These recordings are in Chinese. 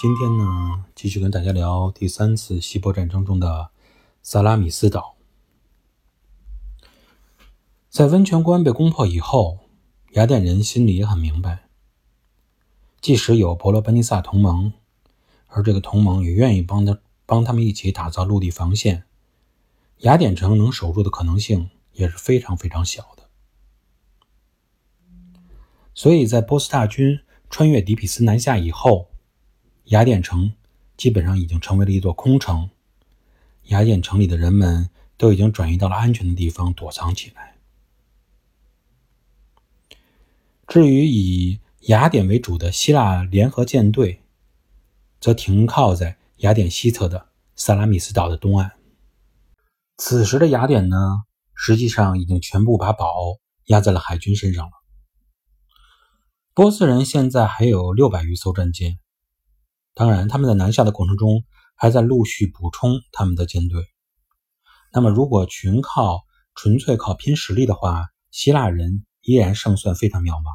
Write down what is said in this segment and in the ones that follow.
今天呢，继续跟大家聊第三次希波战争中的萨拉米斯岛。在温泉关被攻破以后，雅典人心里也很明白，即使有伯罗奔尼撒同盟，而这个同盟也愿意帮他帮他们一起打造陆地防线，雅典城能守住的可能性也是非常非常小的。所以在波斯大军穿越底比斯南下以后，雅典城基本上已经成为了一座空城。雅典城里的人们都已经转移到了安全的地方躲藏起来。至于以雅典为主的希腊联合舰队，则停靠在雅典西侧的萨拉米斯岛的东岸。此时的雅典呢，实际上已经全部把宝压在了海军身上了。波斯人现在还有六百余艘战舰，当然，他们在南下的过程中还在陆续补充他们的舰队。那么，如果全靠纯粹靠拼实力的话，希腊人依然胜算非常渺茫。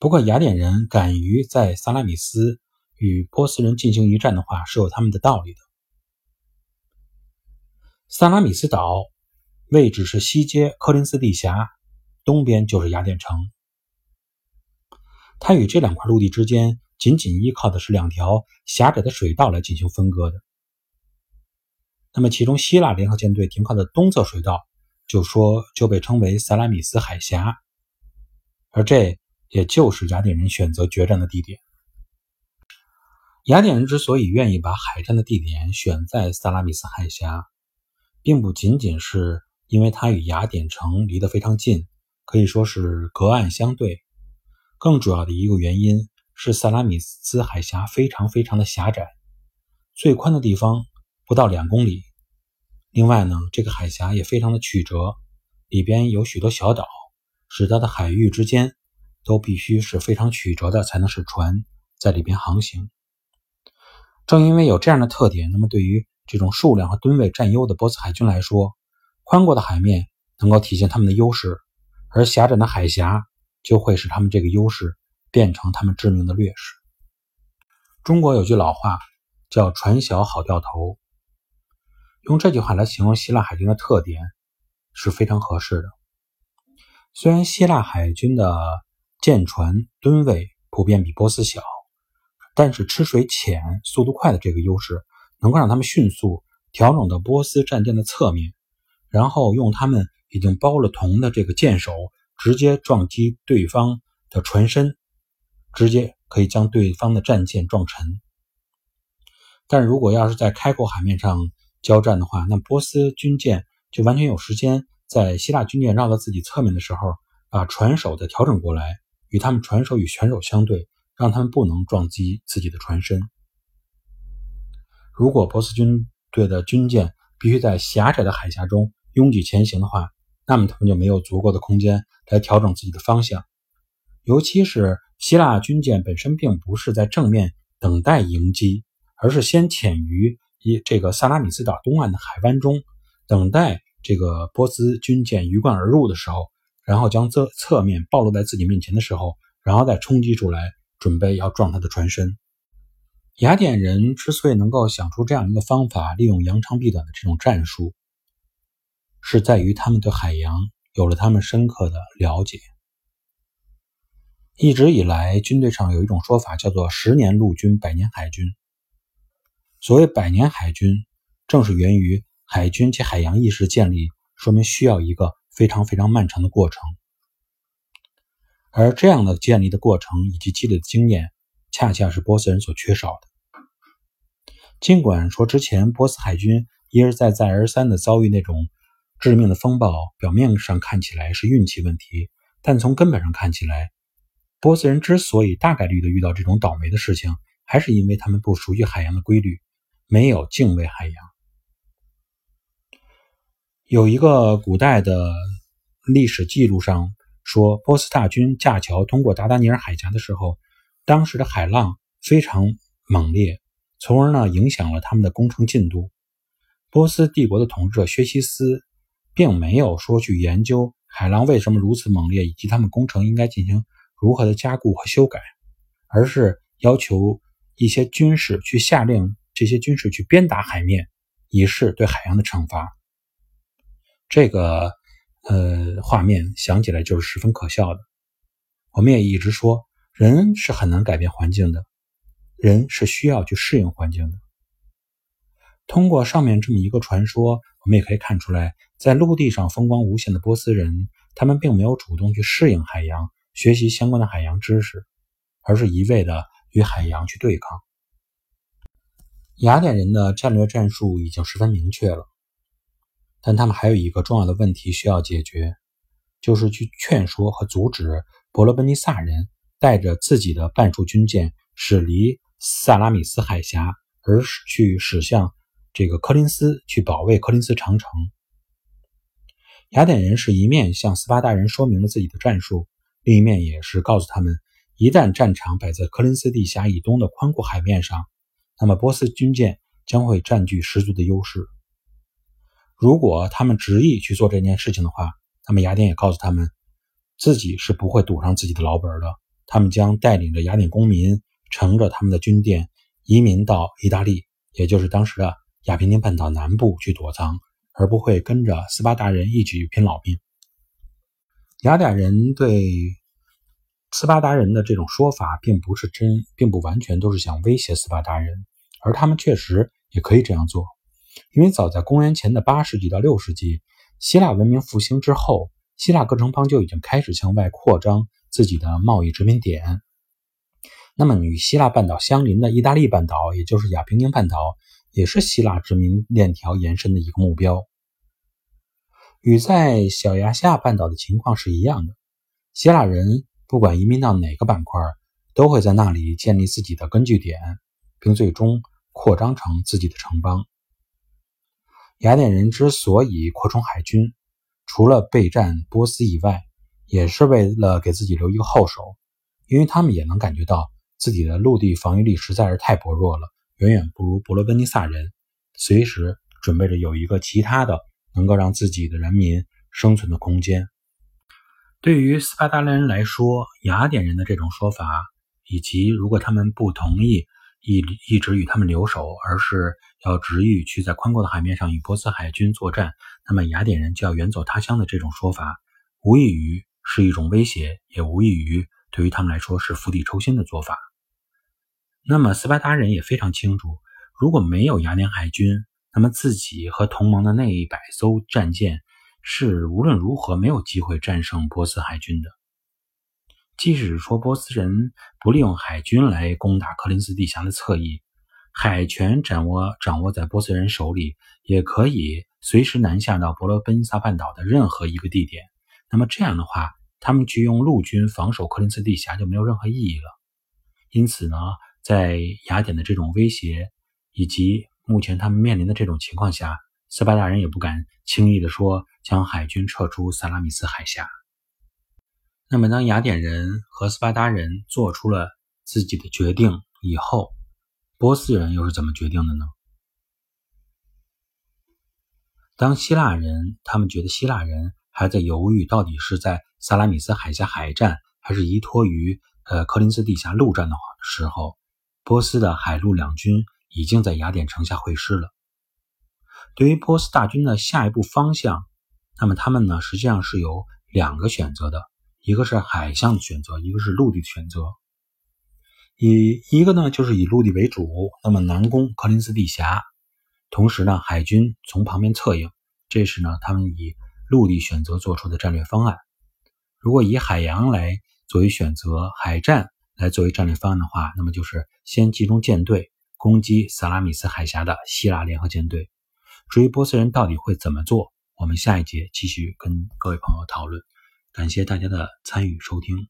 不过，雅典人敢于在萨拉米斯与波斯人进行一战的话，是有他们的道理的。萨拉米斯岛位置是西接科林斯地峡，东边就是雅典城。它与这两块陆地之间仅仅依靠的是两条狭窄的水道来进行分割的。那么，其中希腊联合舰队停靠的东侧水道，就说就被称为萨拉米斯海峡，而这也就是雅典人选择决战的地点。雅典人之所以愿意把海战的地点选在萨拉米斯海峡，并不仅仅是因为它与雅典城离得非常近，可以说是隔岸相对。更主要的一个原因是，萨拉米斯海峡非常非常的狭窄，最宽的地方不到两公里。另外呢，这个海峡也非常的曲折，里边有许多小岛，使它的海域之间都必须是非常曲折的，才能使船在里边航行。正因为有这样的特点，那么对于这种数量和吨位占优的波斯海军来说，宽阔的海面能够体现他们的优势，而狭窄的海峡。就会使他们这个优势变成他们致命的劣势。中国有句老话叫“船小好掉头”，用这句话来形容希腊海军的特点是非常合适的。虽然希腊海军的舰船吨位普遍比波斯小，但是吃水浅、速度快的这个优势，能够让他们迅速调整到波斯战舰的侧面，然后用他们已经包了铜的这个舰首。直接撞击对方的船身，直接可以将对方的战舰撞沉。但如果要是在开阔海面上交战的话，那波斯军舰就完全有时间在希腊军舰绕到自己侧面的时候，把船首再调整过来，与他们船首与船首相对，让他们不能撞击自己的船身。如果波斯军队的军舰必须在狭窄的海峡中拥挤前行的话，那么他们就没有足够的空间来调整自己的方向，尤其是希腊军舰本身并不是在正面等待迎击，而是先潜于一这个萨拉米斯岛东岸的海湾中，等待这个波斯军舰鱼贯而入的时候，然后将侧侧面暴露在自己面前的时候，然后再冲击出来，准备要撞他的船身。雅典人之所以能够想出这样一个方法，利用扬长避短的这种战术。是在于他们对海洋有了他们深刻的了解。一直以来，军队上有一种说法，叫做“十年陆军，百年海军”。所谓“百年海军”，正是源于海军及海洋意识建立，说明需要一个非常非常漫长的过程。而这样的建立的过程以及积累的经验，恰恰是波斯人所缺少的。尽管说之前波斯海军一而再、再而三的遭遇那种。致命的风暴表面上看起来是运气问题，但从根本上看起来，波斯人之所以大概率的遇到这种倒霉的事情，还是因为他们不熟悉海洋的规律，没有敬畏海洋。有一个古代的历史记录上说，波斯大军架桥通过达达尼尔海峡的时候，当时的海浪非常猛烈，从而呢影响了他们的工程进度。波斯帝国的统治者薛西斯。并没有说去研究海浪为什么如此猛烈，以及他们工程应该进行如何的加固和修改，而是要求一些军士去下令这些军士去鞭打海面，以示对海洋的惩罚。这个呃画面想起来就是十分可笑的。我们也一直说，人是很难改变环境的，人是需要去适应环境的。通过上面这么一个传说，我们也可以看出来，在陆地上风光无限的波斯人，他们并没有主动去适应海洋，学习相关的海洋知识，而是一味的与海洋去对抗。雅典人的战略战术已经十分明确了，但他们还有一个重要的问题需要解决，就是去劝说和阻止伯罗奔尼撒人带着自己的半数军舰驶离萨拉米斯海峡，而去驶向。这个柯林斯去保卫柯林斯长城。雅典人是一面向斯巴达人说明了自己的战术，另一面也是告诉他们，一旦战场摆在科林斯地峡以东的宽阔海面上，那么波斯军舰将会占据十足的优势。如果他们执意去做这件事情的话，那么雅典也告诉他们，自己是不会赌上自己的老本的。他们将带领着雅典公民，乘着他们的军舰移民到意大利，也就是当时的。亚平宁半岛南部去躲藏，而不会跟着斯巴达人一起去拼老命。雅典人对斯巴达人的这种说法，并不是真，并不完全都是想威胁斯巴达人，而他们确实也可以这样做。因为早在公元前的八世纪到六世纪，希腊文明复兴之后，希腊各城邦就已经开始向外扩张自己的贸易殖民点。那么，与希腊半岛相邻的意大利半岛，也就是亚平宁半岛。也是希腊殖民链条延伸的一个目标，与在小亚细亚半岛的情况是一样的。希腊人不管移民到哪个板块，都会在那里建立自己的根据点，并最终扩张成自己的城邦。雅典人之所以扩充海军，除了备战波斯以外，也是为了给自己留一个后手，因为他们也能感觉到自己的陆地防御力实在是太薄弱了。远远不如伯罗奔尼撒人，随时准备着有一个其他的能够让自己的人民生存的空间。对于斯巴达人来说，雅典人的这种说法，以及如果他们不同意一一直与他们留守，而是要执意去在宽阔的海面上与波斯海军作战，那么雅典人就要远走他乡的这种说法，无异于是一种威胁，也无异于对于他们来说是釜底抽薪的做法。那么斯巴达人也非常清楚，如果没有雅典海军，那么自己和同盟的那一百艘战舰是无论如何没有机会战胜波斯海军的。即使说波斯人不利用海军来攻打柯林斯地峡的侧翼，海权掌握掌握在波斯人手里，也可以随时南下到伯罗奔尼撒半岛的任何一个地点。那么这样的话，他们去用陆军防守柯林斯地峡就没有任何意义了。因此呢？在雅典的这种威胁，以及目前他们面临的这种情况下，斯巴达人也不敢轻易的说将海军撤出萨拉米斯海峡。那么，当雅典人和斯巴达人做出了自己的决定以后，波斯人又是怎么决定的呢？当希腊人他们觉得希腊人还在犹豫到底是在萨拉米斯海峡海战，还是依托于呃柯林斯地峡陆战的时候，波斯的海陆两军已经在雅典城下会师了。对于波斯大军的下一步方向，那么他们呢实际上是有两个选择的，一个是海象的选择，一个是陆地的选择。以一个呢就是以陆地为主，那么南攻柯林斯地峡，同时呢海军从旁边策应，这是呢他们以陆地选择做出的战略方案。如果以海洋来作为选择，海战。来作为战略方案的话，那么就是先集中舰队攻击萨拉米斯海峡的希腊联合舰队。至于波斯人到底会怎么做，我们下一节继续跟各位朋友讨论。感谢大家的参与收听。